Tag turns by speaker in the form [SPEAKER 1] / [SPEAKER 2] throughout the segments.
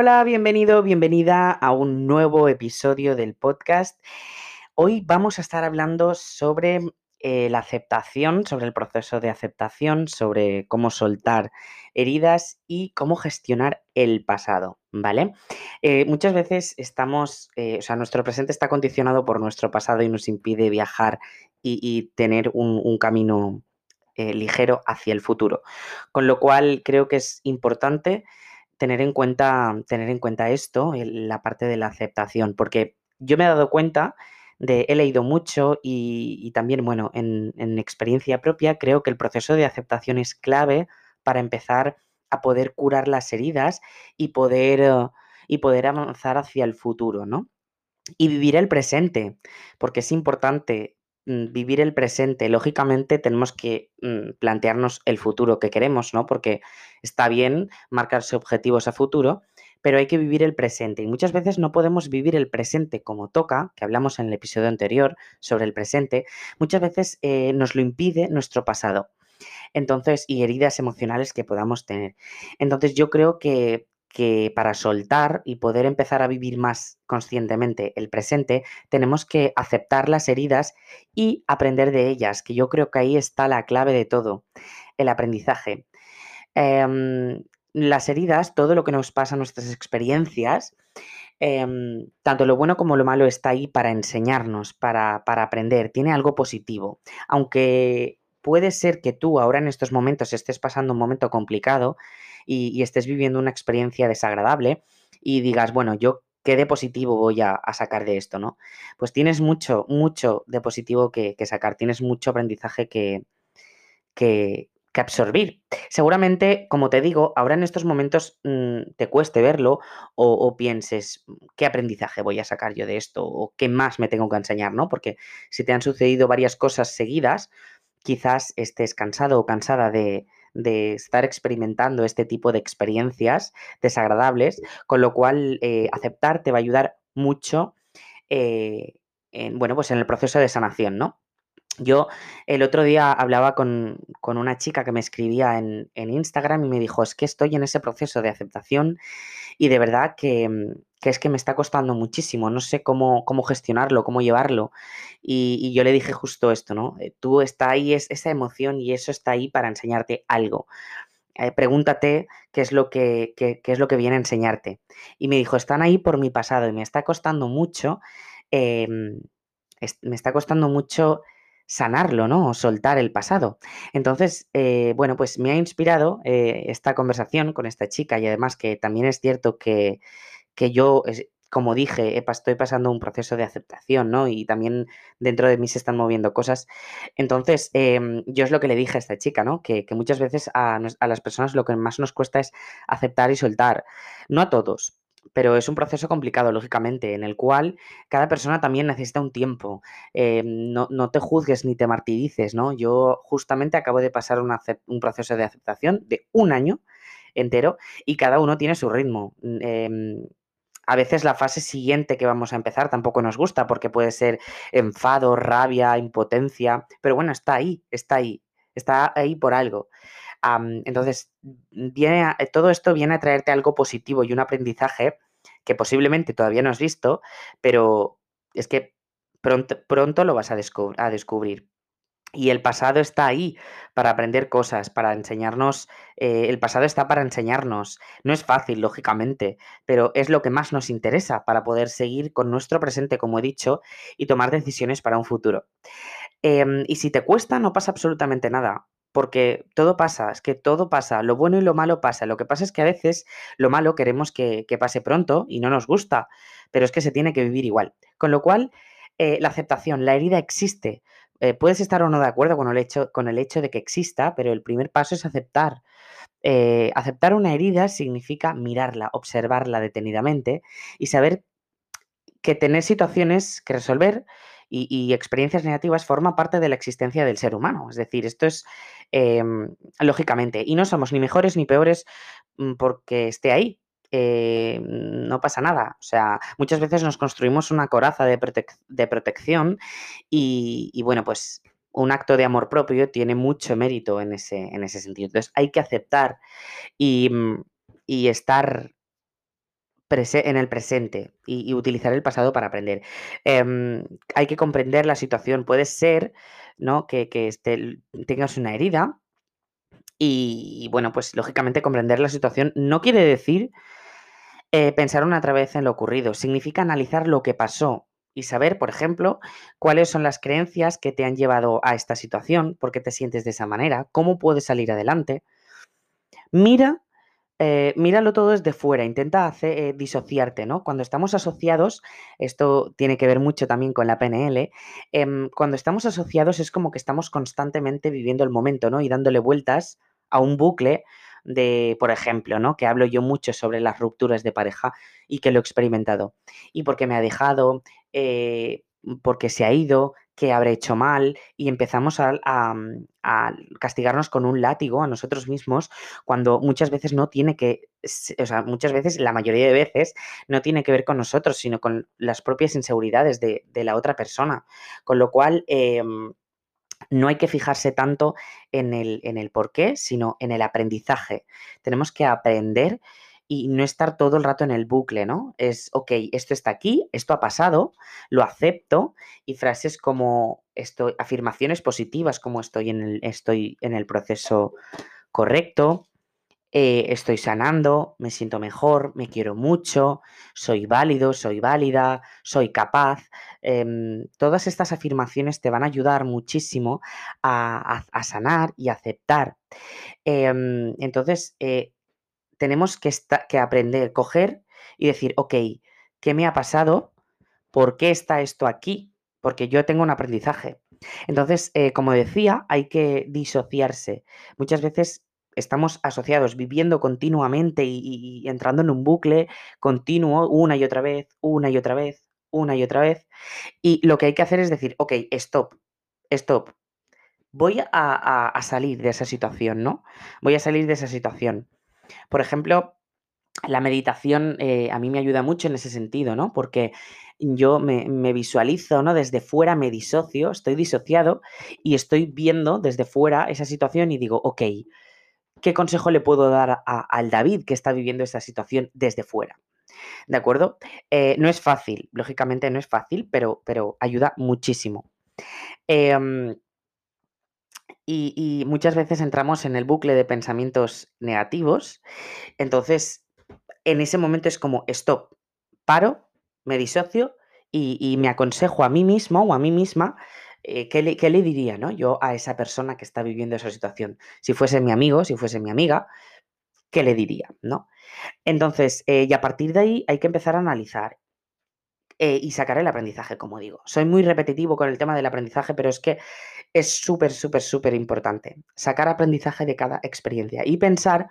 [SPEAKER 1] Hola, bienvenido, bienvenida a un nuevo episodio del podcast. Hoy vamos a estar hablando sobre eh, la aceptación, sobre el proceso de aceptación, sobre cómo soltar heridas y cómo gestionar el pasado, ¿vale? Eh, muchas veces estamos, eh, o sea, nuestro presente está condicionado por nuestro pasado y nos impide viajar y, tener un camino ligero hacia el futuro. Con lo cual creo que es importante tener en cuenta, tener en cuenta esto, la parte de la aceptación, porque yo me he dado cuenta de, he leído mucho y, también, bueno, en, en, experiencia propia, creo que el proceso de aceptación es clave para empezar a poder curar las heridas y poder, uh, y poder avanzar hacia el futuro, ¿no? Y vivir el presente, porque es importante vivir el presente. Lógicamente tenemos que mm, plantearnos el futuro que queremos, ¿no? Porque está bien marcarse objetivos a futuro, pero hay que vivir el presente. Y muchas veces no podemos vivir el presente como toca, que hablamos en el episodio anterior sobre el presente, muchas veces eh, nos lo impide nuestro pasado. Entonces, y heridas emocionales que podamos tener. Entonces, yo creo que que para soltar y poder empezar a vivir más conscientemente el presente, tenemos que aceptar las heridas y aprender de ellas, que yo creo que ahí está la clave de todo, el aprendizaje. Em, las heridas, todo lo que nos pasa, nuestras experiencias, em, tanto lo bueno como lo malo está ahí para enseñarnos, para, para aprender, tiene algo positivo. Aunque puede ser que tú ahora en estos momentos estés pasando un momento complicado, y, estés viviendo una experiencia desagradable y digas, bueno, yo qué de positivo voy a, sacar de esto, ¿no? Pues tienes mucho, mucho de positivo que, sacar, tienes mucho aprendizaje que, que, absorbir. Seguramente, como te digo, ahora en estos momentos mm, te cueste verlo o, o, pienses, ¿qué aprendizaje voy a sacar yo de esto? ¿O qué más me tengo que enseñar? ¿no? Porque si te han sucedido varias cosas seguidas, quizás estés cansado o cansada de, de estar experimentando este tipo de experiencias desagradables, con lo cual eh, aceptar te va a ayudar mucho eh, en, bueno, pues en el proceso de sanación, ¿no? Yo el otro día hablaba con, una chica que me escribía en, Instagram y me dijo, es que estoy en ese proceso de aceptación y de verdad que, es que me está costando muchísimo, no sé cómo, cómo gestionarlo, cómo llevarlo. Y, yo le dije justo esto, ¿no? Eh, tú está ahí, es, esa emoción y eso está ahí para enseñarte algo. Eh, pregúntate qué es, lo que, qué, es lo que viene a enseñarte. Y me dijo, están ahí por mi pasado y me está costando mucho, em, me está costando mucho sanarlo, ¿no? O soltar el pasado. Entonces, eh, bueno, pues me ha inspirado eh, esta conversación con esta chica y además que también es cierto que, yo, como dije, estoy pasando un proceso de aceptación, ¿no? Y también dentro de mí se están moviendo cosas. Entonces, em, yo es lo que le dije a esta chica, ¿no? Que, muchas veces a las personas lo que más nos cuesta es aceptar y soltar. No a todos, pero es un proceso complicado, lógicamente, en el cual cada persona también necesita un tiempo. Eh, no, te juzgues ni te martirices, ¿no? Yo justamente acabo de pasar un proceso de aceptación de un año entero y cada uno tiene su ritmo. Em, a veces la fase siguiente que vamos a empezar tampoco nos gusta porque puede ser enfado, rabia, impotencia, pero bueno, está ahí, está ahí, está ahí por algo entonces, todo esto viene a traerte algo positivo y un aprendizaje que posiblemente todavía no has visto, pero es que pronto, lo vas a, a descubrir. Y el pasado está ahí para aprender cosas, para enseñarnos. Eh, el pasado está para enseñarnos. No es fácil, lógicamente, pero es lo que más nos interesa para poder seguir con nuestro presente, como he dicho, y tomar decisiones para un futuro. Em, y si te cuesta, no pasa absolutamente nada porque todo pasa, es que todo pasa, lo bueno y lo malo pasa. Lo que pasa es que a veces lo malo queremos que, pase pronto y no nos gusta, pero es que se tiene que vivir igual. Con lo cual, eh, la aceptación, la herida existe. Eh, puedes estar o no de acuerdo con el, hecho, con el hecho de que exista, pero el primer paso es aceptar. Eh, aceptar una herida significa mirarla, observarla detenidamente y saber que tener situaciones que resolver y, experiencias negativas forma parte de la existencia del ser humano. Es decir, esto es em, lógicamente, y no somos ni mejores ni peores mm, porque esté ahí. Eh, no pasa nada. O sea, muchas veces nos construimos una coraza de, protección y, bueno, pues un acto de amor propio tiene mucho mérito en ese, en ese sentido. Entonces hay que aceptar y, mm, y estar en el presente y, utilizar el pasado para aprender. Em, hay que comprender la situación. Puede ser ¿no? que, tengas una herida y, bueno, pues lógicamente comprender la situación no quiere decir eh, pensar una otra vez en lo ocurrido, significa analizar lo que pasó y saber, por ejemplo, cuáles son las creencias que te han llevado a esta situación, por qué te sientes de esa manera, cómo puedes salir adelante. Mira eh, míralo todo desde fuera, intenta hacer, eh, disociarte, ¿no? Cuando estamos asociados, esto tiene que ver mucho también con la PNL, em, cuando estamos asociados es como que estamos constantemente viviendo el momento, ¿no? Y dándole vueltas a un bucle de, por ejemplo, ¿no? Que hablo yo mucho sobre las rupturas de pareja y que lo he experimentado. Y porque me ha dejado, eh, porque se ha ido, que habré hecho mal y empezamos mm, a, castigarnos con un látigo a nosotros mismos cuando muchas veces no tiene que, o sea, muchas veces, la mayoría de veces, no tiene que ver con nosotros, sino con las propias inseguridades de, la otra persona. Con lo cual, em, no hay que fijarse tanto en el, en el por qué, sino en el aprendizaje. Tenemos que aprender y no estar todo el rato en el bucle, ¿no? Es, ok, esto está aquí, esto ha pasado, lo acepto y frases como estoy, afirmaciones positivas como estoy en el, estoy en el proceso correcto, eh, estoy sanando, me siento mejor, me quiero mucho, soy válido, soy válida, soy capaz. Em, todas estas afirmaciones te van a ayudar muchísimo a, sanar y aceptar. Em, entonces, eh, tenemos que, aprender, coger y decir, ok, ¿qué me ha pasado? ¿Por qué está esto aquí? Porque yo tengo un aprendizaje. Entonces, eh, como decía, hay que disociarse. Muchas veces estamos asociados, viviendo continuamente y, entrando en un bucle continuo una y otra vez, una y otra vez, una y otra vez. Y lo que hay que hacer es decir, ok, stop, stop. Voy a salir de esa situación, ¿no? Voy a salir de esa situación. Por ejemplo, la meditación eh, a mí me ayuda mucho en ese sentido, ¿no? Porque yo me, visualizo, ¿no? Desde fuera me disocio, estoy disociado y estoy viendo desde fuera esa situación y digo, ok, ¿qué consejo le puedo dar al David que está viviendo esa situación desde fuera? ¿De acuerdo? Eh, no es fácil, lógicamente no es fácil, pero, pero ayuda muchísimo. Em, y, muchas veces entramos en el bucle de pensamientos negativos. Entonces, en ese momento es como, stop, paro, me disocio y, me aconsejo a mí mismo o a mí misma eh, ¿qué, le, le, diría ¿no? yo a esa persona que está viviendo esa situación. Si fuese mi amigo, si fuese mi amiga, ¿qué le diría? ¿no? Entonces, eh, y a partir de ahí hay que empezar a analizar eh, y sacar el aprendizaje, como digo. Soy muy repetitivo con el tema del aprendizaje, pero es que es súper, súper, súper importante. Sacar aprendizaje de cada experiencia y pensar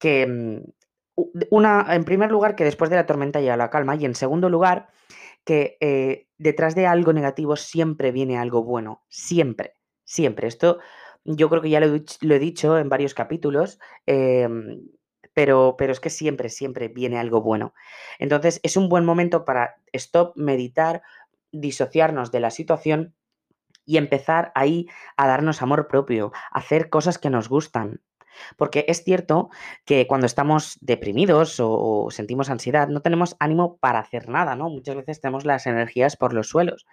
[SPEAKER 1] que, mm, una, en primer lugar, que después de la tormenta llega la calma y en segundo lugar, que eh, detrás de algo negativo siempre viene algo bueno. Siempre, siempre. Esto yo creo que ya lo, he dicho en varios capítulos. Em, pero, pero es que siempre, siempre viene algo bueno. Entonces es un buen momento para stop, meditar, disociarnos de la situación y empezar ahí a darnos amor propio, a hacer cosas que nos gustan. Porque es cierto que cuando estamos deprimidos o, sentimos ansiedad, no tenemos ánimo para hacer nada, ¿no? Muchas veces tenemos las energías por los suelos.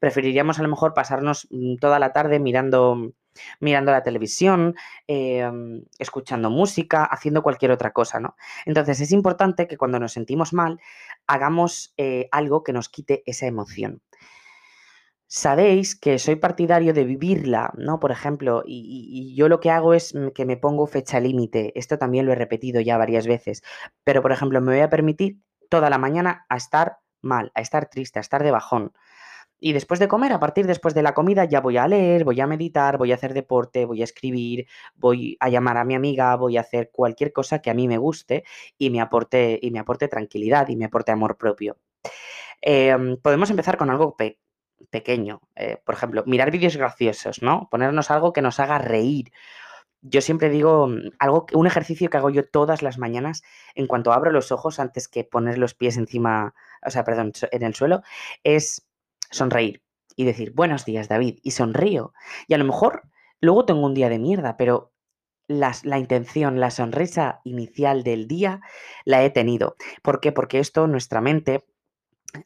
[SPEAKER 1] Preferiríamos a lo mejor pasarnos mm, toda la tarde mirando mirando la televisión, em, escuchando música, haciendo cualquier otra cosa, ¿no? Entonces es importante que cuando nos sentimos mal hagamos eh, algo que nos quite esa emoción. Sabéis que soy partidario de vivirla, ¿no? Por ejemplo, y, yo lo que hago es que me pongo fecha límite. Esto también lo he repetido ya varias veces. Pero, por ejemplo, me voy a permitir toda la mañana a estar mal, a estar triste, a estar de bajón. Y después de comer, a partir después de la comida, ya voy a leer, voy a meditar, voy a hacer deporte, voy a escribir, voy a llamar a mi amiga, voy a hacer cualquier cosa que a mí me guste y me aporte, y me aporte tranquilidad y me aporte amor propio. Em, podemos empezar con algo pequeño. Eh, por ejemplo, mirar vídeos graciosos, ¿no? Ponernos algo que nos haga reír. Yo siempre digo mm, algo, un ejercicio que hago yo todas las mañanas en cuanto abro los ojos antes que poner los pies encima, o sea, perdón, en el suelo, es sonreír y decir, buenos días, David, y sonrío. Y a lo mejor luego tengo un día de mierda, pero la intención, la sonrisa inicial del día la he tenido. ¿Por qué? Porque esto, nuestra mente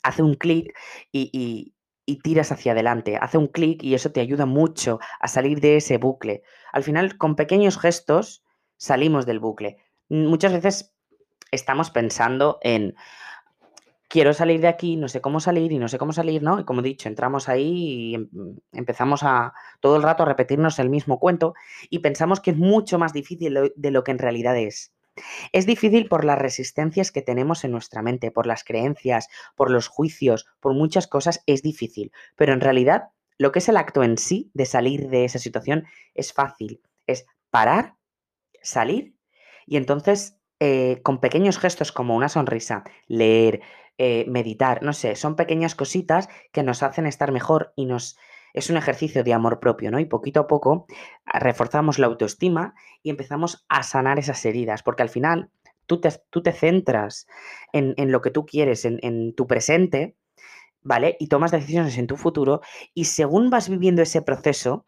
[SPEAKER 1] hace un clic y, tiras hacia adelante, hace un clic y eso te ayuda mucho a salir de ese bucle. Al final, con pequeños gestos, salimos del bucle. Muchas veces estamos pensando en, quiero salir de aquí, no sé cómo salir y no sé cómo salir, ¿no? Y como he dicho, entramos ahí y em, empezamos a todo el rato a repetirnos el mismo cuento y pensamos que es mucho más difícil de lo que en realidad es. Es difícil por las resistencias que tenemos en nuestra mente, por las creencias, por los juicios, por muchas cosas es difícil, pero en realidad lo que es el acto en sí de salir de esa situación es fácil, es parar, salir y entonces eh, con pequeños gestos como una sonrisa, leer, eh, meditar, no sé, son pequeñas cositas que nos hacen estar mejor y nos... Es un ejercicio de amor propio, ¿no? Y poquito a poco ah, reforzamos la autoestima y empezamos a sanar esas heridas, porque al final tú te, tú te centras en, lo que tú quieres, en, en tu presente, ¿vale? Y tomas decisiones en tu futuro y según vas viviendo ese proceso,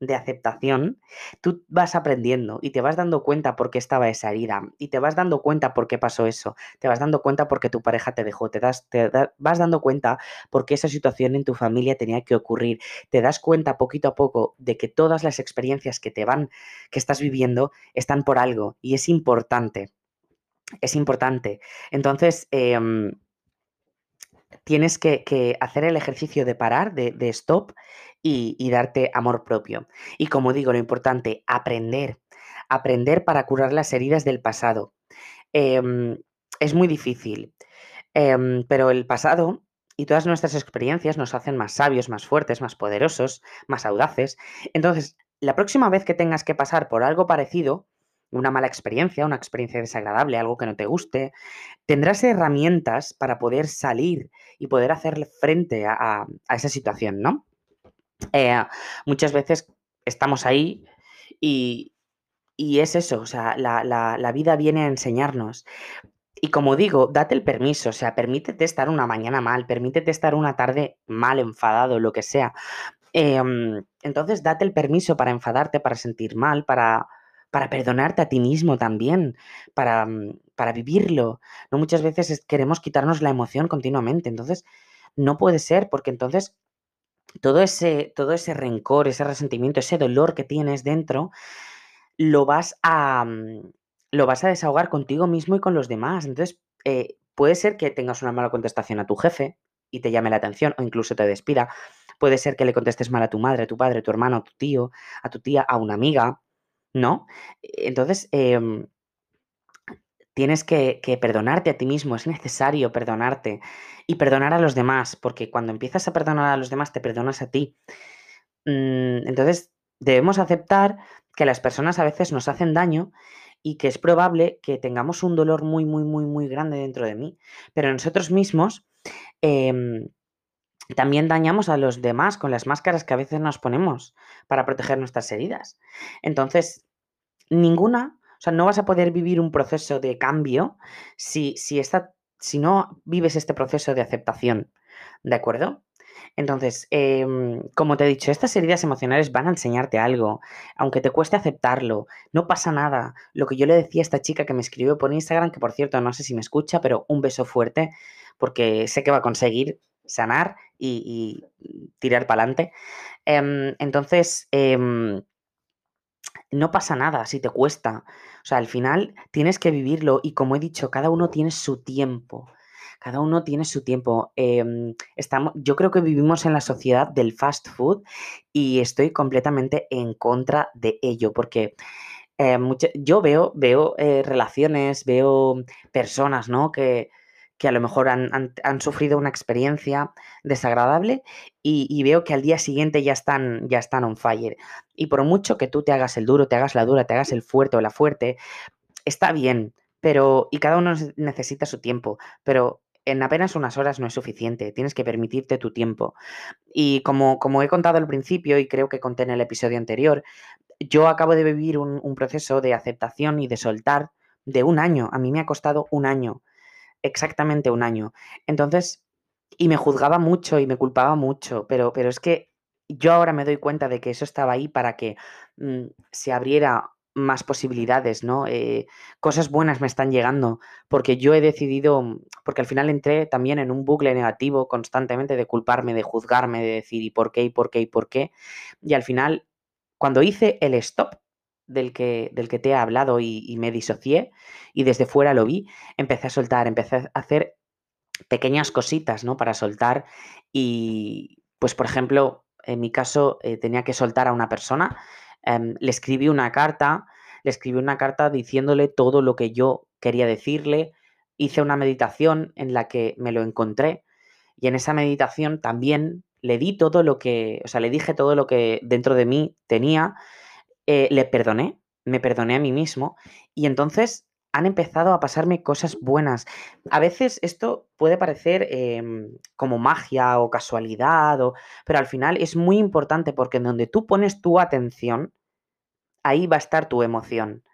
[SPEAKER 1] de aceptación, tú vas aprendiendo y te vas dando cuenta por qué estaba esa herida y te vas dando cuenta por qué pasó eso, te vas dando cuenta por qué tu pareja te dejó, te, das, te vas dando cuenta por qué esa situación en tu familia tenía que ocurrir, te das cuenta poquito a poco de que todas las experiencias que te van, que estás viviendo, están por algo y es importante. Es importante. Entonces, em, tienes que, hacer el ejercicio de parar, de, stop y, darte amor propio. Y como digo, lo importante, aprender. Aprender para curar las heridas del pasado. Em, es muy difícil, em, pero el pasado y todas nuestras experiencias nos hacen más sabios, más fuertes, más poderosos, más audaces. Entonces, la próxima vez que tengas que pasar por algo parecido, una mala experiencia, una experiencia desagradable, algo que no te guste, tendrás herramientas para poder salir y poder hacerle frente a, esa situación, ¿no? Eh, muchas veces estamos ahí y, es eso, o sea, la, vida viene a enseñarnos. Y como digo, date el permiso, o sea, permítete estar una mañana mal, permítete estar una tarde mal, enfadado, lo que sea. Em, entonces, date el permiso para enfadarte, para sentir mal, para, para perdonarte a ti mismo también, para, mm, para vivirlo. No muchas veces queremos quitarnos la emoción continuamente, entonces no puede ser porque entonces todo ese, todo ese rencor, ese resentimiento, ese dolor que tienes dentro, lo vas a, mm, lo vas a desahogar contigo mismo y con los demás. Entonces, eh, puede ser que tengas una mala contestación a tu jefe y te llame la atención o incluso te despida. Puede ser que le contestes mal a tu madre, a tu padre, a tu hermano, a tu tío, a tu tía, a una amiga. ¿No? Entonces, em, tienes que, perdonarte a ti mismo, es necesario perdonarte y perdonar a los demás, porque cuando empiezas a perdonar a los demás, te perdonas a ti. Mm, entonces, debemos aceptar que las personas a veces nos hacen daño y que es probable que tengamos un dolor muy, muy, muy, muy grande dentro de mí, pero nosotros mismos... Em, también dañamos a los demás con las máscaras que a veces nos ponemos para proteger nuestras heridas. Entonces, ninguna, o sea, no vas a poder vivir un proceso de cambio si, si, si no vives este proceso de aceptación, ¿de acuerdo? Entonces, em, como te he dicho, estas heridas emocionales van a enseñarte algo, aunque te cueste aceptarlo, no pasa nada. Lo que yo le decía a esta chica que me escribió por Instagram, que por cierto no sé si me escucha, pero un beso fuerte, porque sé que va a conseguir sanar y, tirar para adelante. Em, entonces, em, no pasa nada si te cuesta. O sea, al final tienes que vivirlo y como he dicho, cada uno tiene su tiempo. Cada uno tiene su tiempo. Em, estamos, yo creo que vivimos en la sociedad del fast food y estoy completamente en contra de ello porque eh, yo veo, veo eh, relaciones, veo personas, ¿no? Que, que a lo mejor han, sufrido una experiencia desagradable y, veo que al día siguiente ya están, ya están on fire. Y por mucho que tú te hagas el duro, te hagas la dura, te hagas el fuerte o la fuerte, está bien, pero y cada uno necesita su tiempo, pero en apenas unas horas no es suficiente, tienes que permitirte tu tiempo. Y como, como he contado al principio y creo que conté en el episodio anterior, yo acabo de vivir un proceso de aceptación y de soltar de un año. A mí me ha costado un año exactamente un año. Entonces, y me juzgaba mucho y me culpaba mucho, pero, pero es que yo ahora me doy cuenta de que eso estaba ahí para que mm, se abriera más posibilidades, ¿no? Eh, cosas buenas me están llegando porque yo he decidido, mm, porque al final entré también en un bucle negativo constantemente de culparme, de juzgarme, de decir y por qué, y por qué, y por qué. Y al final, cuando hice el stop del que, del que te he hablado y, me disocié y desde fuera lo vi, empecé a soltar, empecé a hacer pequeñas cositas, ¿no? Para soltar y, pues, por ejemplo, en mi caso, eh, tenía que soltar a una persona Em, le escribí una carta, le escribí una carta diciéndole todo lo que yo quería decirle, hice una meditación en la que me lo encontré y en esa meditación también le di todo lo que, o sea, le dije todo lo que dentro de mí tenía, eh, le perdoné, me perdoné a mí mismo y entonces han empezado a pasarme cosas buenas. A veces esto puede parecer em, como magia o casualidad, o, pero al final es muy importante porque en donde tú pones tu atención, ahí va a estar tu emoción.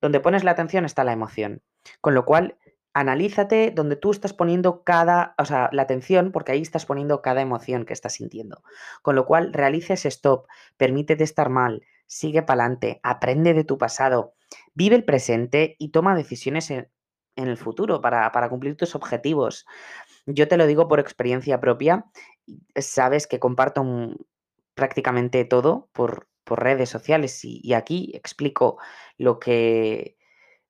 [SPEAKER 1] Donde pones la atención está la emoción. Con lo cual, analízate donde tú estás poniendo cada, o sea, la atención, porque ahí estás poniendo cada emoción que estás sintiendo. Con lo cual, realices stop, permítete estar mal, sigue para adelante, aprende de tu pasado, vive el presente y toma decisiones en, el futuro para, cumplir tus objetivos. Yo te lo digo por experiencia propia, sabes que comparto prácticamente todo por, redes sociales y, aquí explico lo que,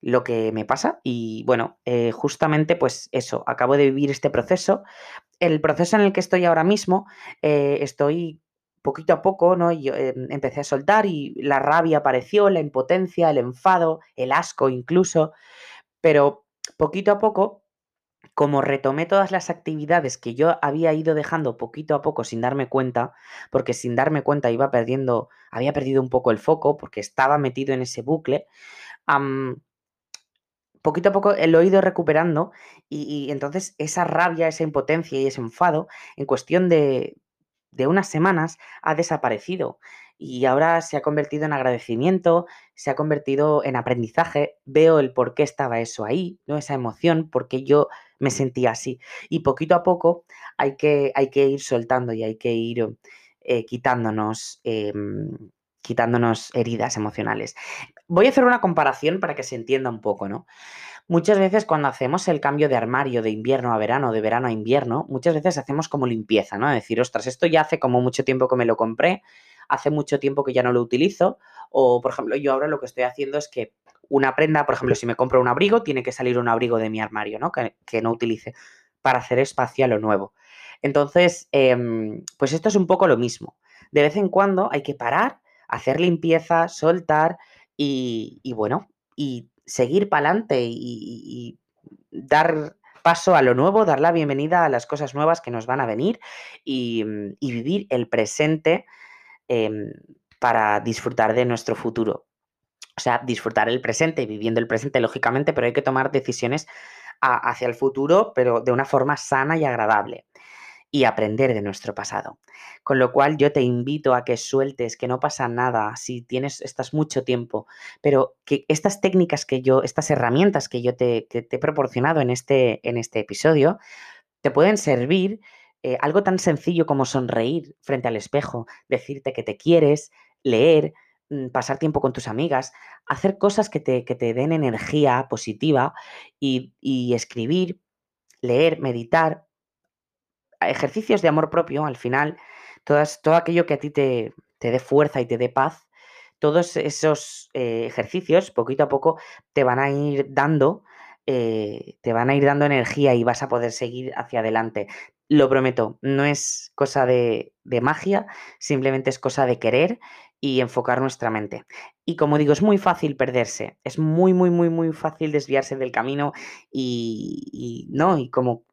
[SPEAKER 1] lo que me pasa y bueno, eh, justamente pues eso, acabo de vivir este proceso. El proceso en el que estoy ahora mismo, eh, estoy poquito a poco, ¿no? Yo em, empecé a soltar y la rabia apareció, la impotencia, el enfado, el asco incluso, pero poquito a poco, como retomé todas las actividades que yo había ido dejando poquito a poco sin darme cuenta, porque sin darme cuenta iba perdiendo, había perdido un poco el foco porque estaba metido en ese bucle, poquito a poco lo he ido recuperando y, entonces esa rabia, esa impotencia y ese enfado, en cuestión de, de unas semanas ha desaparecido y ahora se ha convertido en agradecimiento, se ha convertido en aprendizaje, veo el por qué estaba eso ahí, ¿no? Esa emoción, porque yo me sentía así. Y poquito a poco hay que, hay que ir soltando y hay que ir eh, quitándonos, em, quitándonos heridas emocionales. Voy a hacer una comparación para que se entienda un poco, ¿no? Muchas veces cuando hacemos el cambio de armario de invierno a verano, de verano a invierno, muchas veces hacemos como limpieza, ¿no? Decir, ostras, esto ya hace como mucho tiempo que me lo compré, hace mucho tiempo que ya no lo utilizo, o por ejemplo, yo ahora lo que estoy haciendo es que una prenda, por ejemplo, si me compro un abrigo, tiene que salir un abrigo de mi armario, ¿no? Que, no utilice para hacer espacio a lo nuevo. Entonces, em, pues esto es un poco lo mismo. De vez en cuando hay que parar, hacer limpieza, soltar y, y bueno, y seguir para adelante y, dar paso a lo nuevo, dar la bienvenida a las cosas nuevas que nos van a venir y, mm, vivir el presente em, para disfrutar de nuestro futuro. O sea, disfrutar el presente, viviendo el presente, lógicamente, pero hay que tomar decisiones hacia el futuro, pero de una forma sana y agradable y aprender de nuestro pasado. Con lo cual yo te invito a que sueltes, que no pasa nada si tienes, estás mucho tiempo, pero que estas técnicas que yo, estas herramientas que yo te, he proporcionado en este, en este episodio, te pueden servir eh, algo tan sencillo como sonreír frente al espejo, decirte que te quieres, leer, mm, pasar tiempo con tus amigas, hacer cosas que te, te den energía positiva y, y escribir, leer, meditar, ejercicios de amor propio, al final, todas, todo aquello que a ti te, dé fuerza y te dé paz, todos esos eh, ejercicios, poquito a poco, te van a ir dando, eh, te van a ir dando energía y vas a poder seguir hacia adelante. Lo prometo, no es cosa de, magia, simplemente es cosa de querer y enfocar nuestra mente. Y como digo, es muy fácil perderse, es muy, muy, muy, muy fácil desviarse del camino y, y no, y como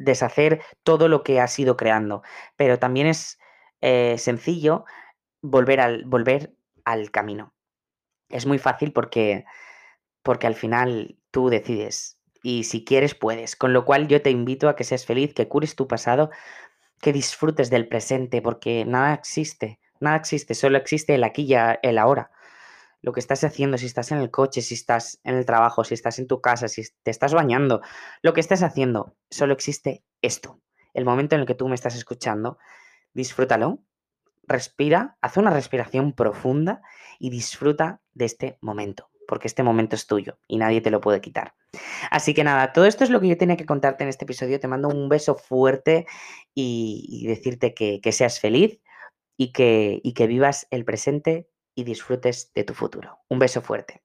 [SPEAKER 1] deshacer todo lo que has ido creando. Pero también es eh, sencillo volver al, volver al camino. Es muy fácil porque, porque al final tú decides y si quieres puedes. Con lo cual yo te invito a que seas feliz, que cures tu pasado, que disfrutes del presente, porque nada existe, nada existe, solo existe el aquí y el ahora lo que estás haciendo, si estás en el coche, si estás en el trabajo, si estás en tu casa, si te estás bañando, lo que estés haciendo, solo existe esto. El momento en el que tú me estás escuchando, disfrútalo, respira, haz una respiración profunda y disfruta de este momento, porque este momento es tuyo y nadie te lo puede quitar. Así que nada, todo esto es lo que yo tenía que contarte en este episodio. Te mando un beso fuerte y, decirte que, seas feliz y que, y que vivas el presente y disfrutes de tu futuro. Un beso fuerte.